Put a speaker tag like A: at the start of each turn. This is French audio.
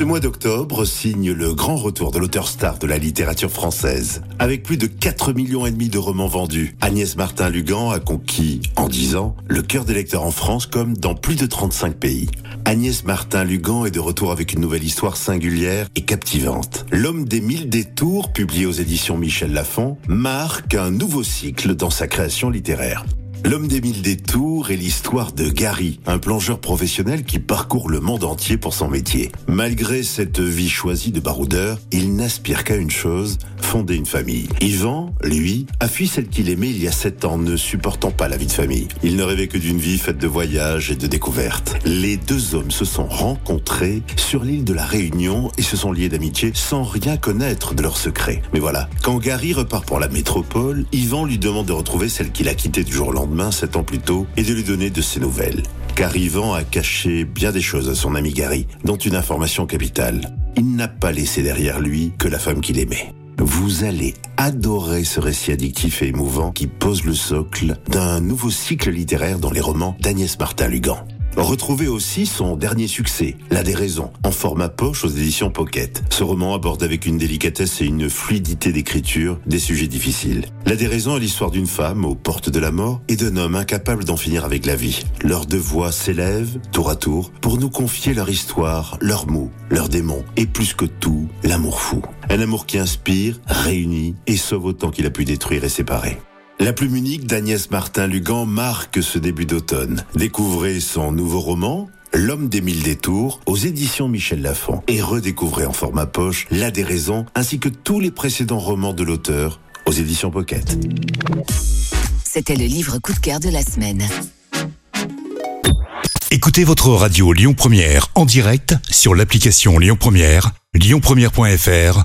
A: Ce mois d'octobre signe le grand retour de l'auteur star de la littérature française. Avec plus de 4 millions et demi de romans vendus, Agnès Martin-Lugan a conquis, en 10 ans, le cœur des lecteurs en France comme dans plus de 35 pays. Agnès Martin-Lugan est de retour avec une nouvelle histoire singulière et captivante. L'homme des mille détours, publié aux éditions Michel Lafon, marque un nouveau cycle dans sa création littéraire. L'homme des mille détours est l'histoire de Gary, un plongeur professionnel qui parcourt le monde entier pour son métier. Malgré cette vie choisie de baroudeur, il n'aspire qu'à une chose, fonder une famille. Yvan, lui, a fui celle qu'il aimait il y a sept ans, ne supportant pas la vie de famille. Il ne rêvait que d'une vie faite de voyages et de découvertes. Les deux hommes se sont rencontrés sur l'île de la Réunion et se sont liés d'amitié sans rien connaître de leur secret. Mais voilà, quand Gary repart pour la métropole, Yvan lui demande de retrouver celle qu'il a quittée du jour au lendemain, sept ans plus tôt, et de lui donner de ses nouvelles. Car Yvan a caché bien des choses à son ami Gary, dont une information capitale. Il n'a pas laissé derrière lui que la femme qu'il aimait. Vous allez adorer ce récit addictif et émouvant qui pose le socle d'un nouveau cycle littéraire dans les romans d'Agnès Martin-Lugan. Retrouvez aussi son dernier succès, La déraison, en format poche aux éditions Pocket. Ce roman aborde avec une délicatesse et une fluidité d'écriture des sujets difficiles. La déraison est l'histoire d'une femme aux portes de la mort et d'un homme incapable d'en finir avec la vie. Leurs deux voix s'élèvent, tour à tour, pour nous confier leur histoire, leurs mots, leurs démons, et plus que tout, l'amour fou. Un amour qui inspire, réunit et sauve autant qu'il a pu détruire et séparer. La plume unique d'Agnès Martin-Lugan marque ce début d'automne. Découvrez son nouveau roman, L'homme des mille détours, aux éditions Michel Lafon, et redécouvrez en format poche La déraison, ainsi que tous les précédents romans de l'auteur, aux éditions Pocket.
B: C'était le livre coup de cœur de la semaine.
C: Écoutez votre radio Lyon Première en direct sur l'application Lyon Première, lyonpremière.fr